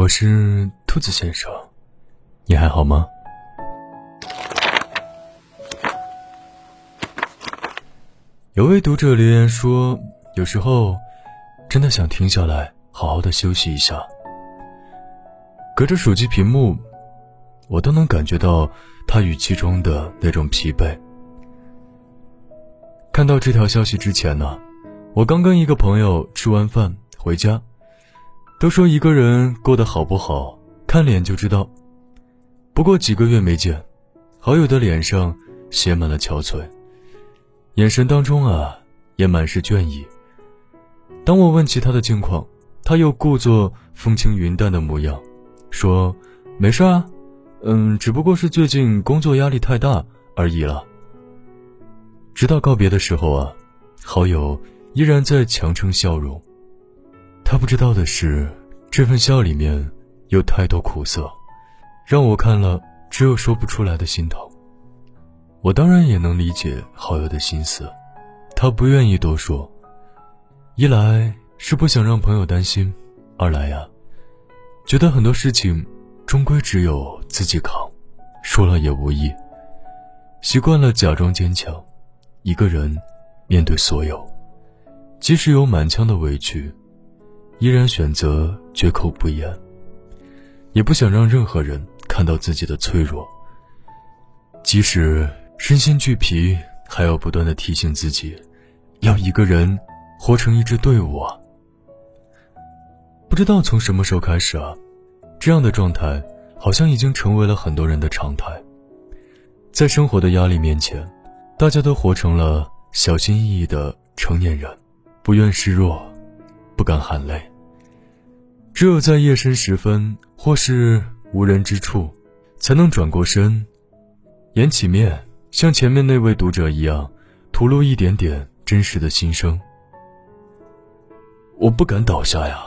我是兔子先生，你还好吗？有位读者留言说，有时候真的想停下来，好好的休息一下。隔着手机屏幕，我都能感觉到他语气中的那种疲惫。看到这条消息之前呢，我刚跟一个朋友吃完饭回家。都说一个人过得好不好，看脸就知道。不过几个月没见，好友的脸上写满了憔悴，眼神当中啊也满是倦意。当我问起他的近况，他又故作风轻云淡的模样，说：“没事啊，嗯，只不过是最近工作压力太大而已了。”直到告别的时候啊，好友依然在强撑笑容。他不知道的是，这份笑里面有太多苦涩，让我看了只有说不出来的心疼。我当然也能理解好友的心思，他不愿意多说，一来是不想让朋友担心，二来呀，觉得很多事情终归只有自己扛，说了也无益。习惯了假装坚强，一个人面对所有，即使有满腔的委屈。依然选择绝口不言，也不想让任何人看到自己的脆弱。即使身心俱疲，还要不断的提醒自己，要一个人活成一支队伍啊！不知道从什么时候开始啊，这样的状态好像已经成为了很多人的常态。在生活的压力面前，大家都活成了小心翼翼的成年人，不愿示弱，不敢喊累。只有在夜深时分或是无人之处，才能转过身，掩起面，像前面那位读者一样，吐露一点点真实的心声。我不敢倒下呀，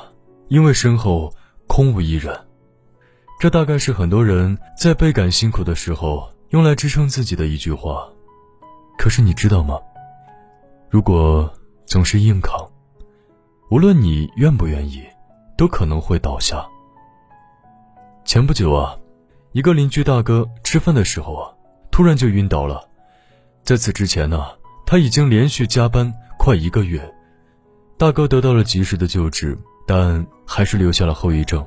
因为身后空无一人。这大概是很多人在倍感辛苦的时候用来支撑自己的一句话。可是你知道吗？如果总是硬扛，无论你愿不愿意。都可能会倒下。前不久啊，一个邻居大哥吃饭的时候啊，突然就晕倒了。在此之前呢，他已经连续加班快一个月。大哥得到了及时的救治，但还是留下了后遗症。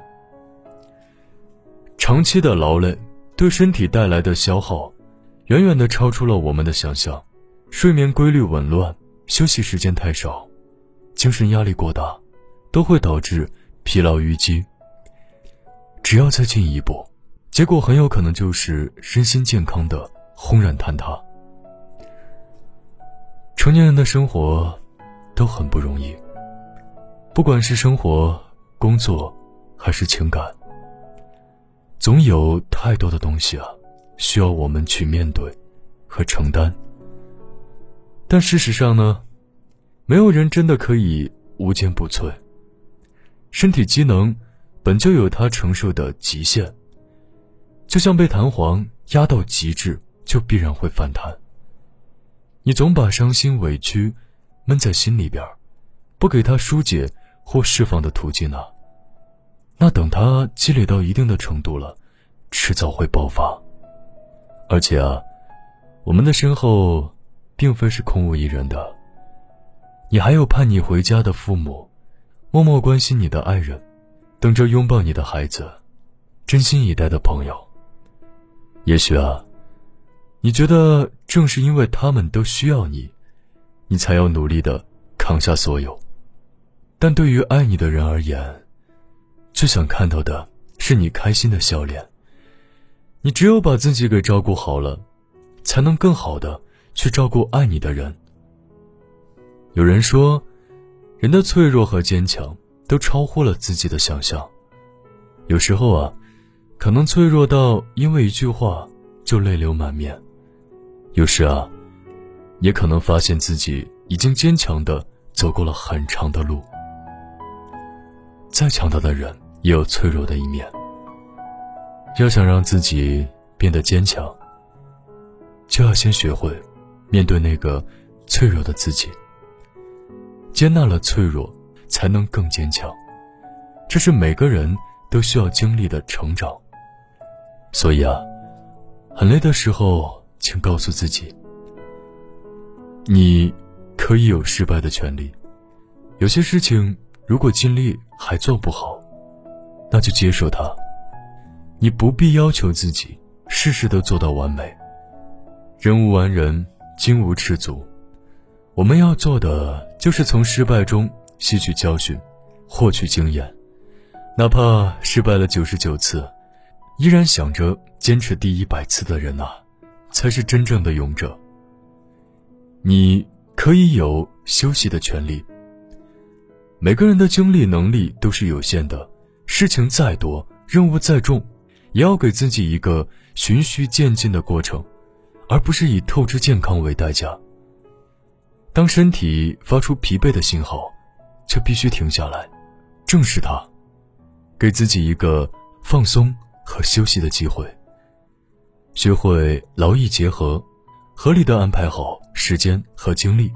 长期的劳累对身体带来的消耗，远远的超出了我们的想象。睡眠规律紊乱，休息时间太少，精神压力过大，都会导致。疲劳淤积，只要再进一步，结果很有可能就是身心健康的轰然坍塌。成年人的生活都很不容易，不管是生活、工作，还是情感，总有太多的东西啊，需要我们去面对和承担。但事实上呢，没有人真的可以无坚不摧。身体机能本就有它承受的极限，就像被弹簧压到极致，就必然会反弹。你总把伤心委屈闷在心里边，不给他疏解或释放的途径呢？那等它积累到一定的程度了，迟早会爆发。而且啊，我们的身后并非是空无一人的，你还有盼你回家的父母。默默关心你的爱人，等着拥抱你的孩子，真心以待的朋友。也许啊，你觉得正是因为他们都需要你，你才要努力的扛下所有。但对于爱你的人而言，最想看到的是你开心的笑脸。你只有把自己给照顾好了，才能更好的去照顾爱你的人。有人说。人的脆弱和坚强都超乎了自己的想象，有时候啊，可能脆弱到因为一句话就泪流满面；有时啊，也可能发现自己已经坚强的走过了很长的路。再强大的人也有脆弱的一面。要想让自己变得坚强，就要先学会面对那个脆弱的自己。接纳了脆弱，才能更坚强。这是每个人都需要经历的成长。所以啊，很累的时候，请告诉自己，你可以有失败的权利。有些事情，如果尽力还做不好，那就接受它。你不必要求自己事事都做到完美。人无完人，金无赤足。我们要做的就是从失败中吸取教训，获取经验。哪怕失败了九十九次，依然想着坚持第一百次的人啊，才是真正的勇者。你可以有休息的权利。每个人的精力能力都是有限的，事情再多，任务再重，也要给自己一个循序渐进的过程，而不是以透支健康为代价。当身体发出疲惫的信号，就必须停下来，正视它，给自己一个放松和休息的机会。学会劳逸结合，合理的安排好时间和精力，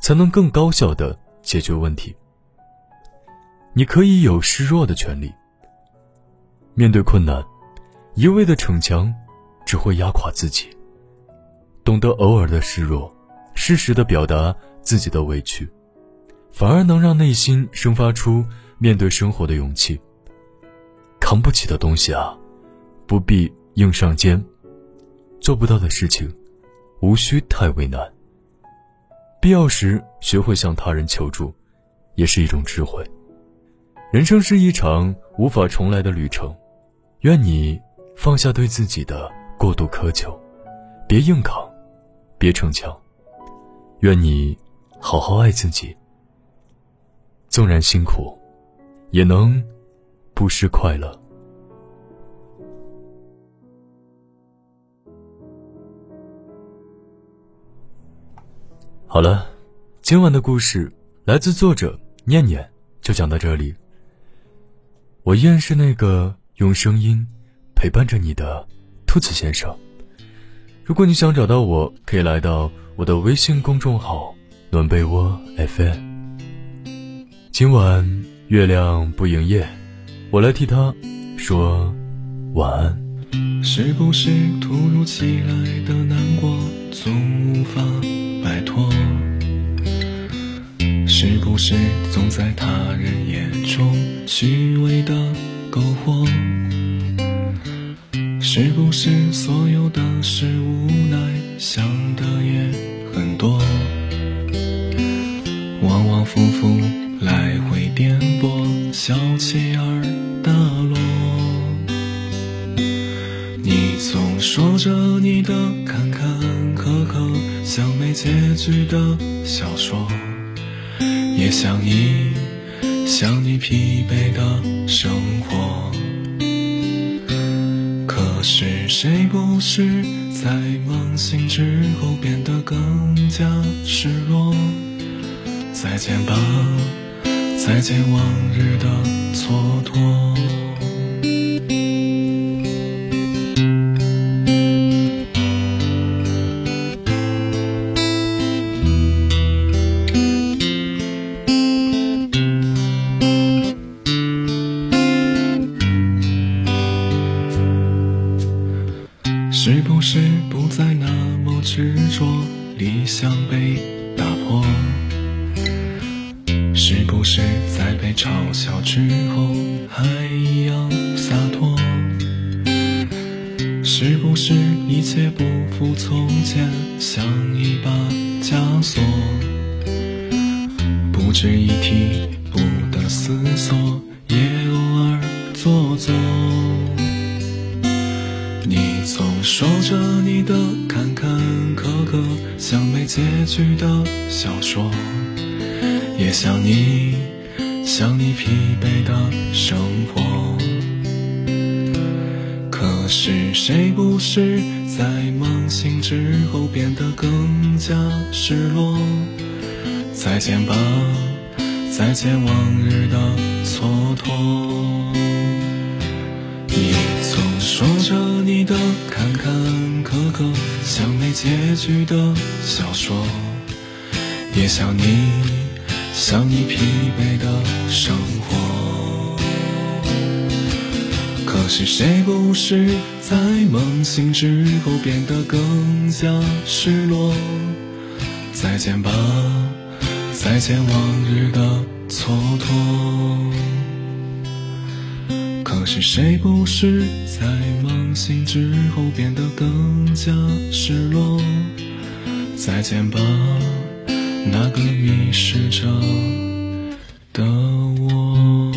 才能更高效的解决问题。你可以有示弱的权利。面对困难，一味的逞强，只会压垮自己。懂得偶尔的示弱，适时的表达自己的委屈，反而能让内心生发出面对生活的勇气。扛不起的东西啊，不必硬上肩；做不到的事情，无需太为难。必要时学会向他人求助，也是一种智慧。人生是一场无法重来的旅程，愿你放下对自己的过度苛求，别硬扛，别逞强。愿你好好爱自己，纵然辛苦，也能不失快乐。好了，今晚的故事来自作者念念，就讲到这里。我依然是那个用声音陪伴着你的兔子先生。如果你想找到我，可以来到我的微信公众号“暖被窝 FM”。今晚月亮不营业，我来替他说晚安。是不是突如其来的难过总无法摆脱？是不是总在他人眼中虚伪的苟活？是不是所有的事无奈想的也很多？往往复复来回颠簸，小气而大落。你总说着你的坎坎坷坷，像没结局的小说。也想你，想你疲惫的生活。可是谁不是在梦醒之后变得更加失落？再见吧，再见往日的蹉跎。嘲笑之后还一样洒脱？是不是一切不复从前，像一把枷锁，不值一提，不得思索，也偶尔做作。你总说着你的坎坎坷坷，像没结局的小说，也像你，像你疲惫的生活。可是谁不是在梦醒之后变得更加失落？再见吧，再见往日的蹉跎。你总说着你的坎坎坷坷，像没结局的小说，也像你，像你疲惫的生活。可是谁不是在梦醒之后变得更加失落？再见吧，再见往日的蹉跎。可是谁不是在梦醒之后变得更加失落？再见吧，那个迷失着的我。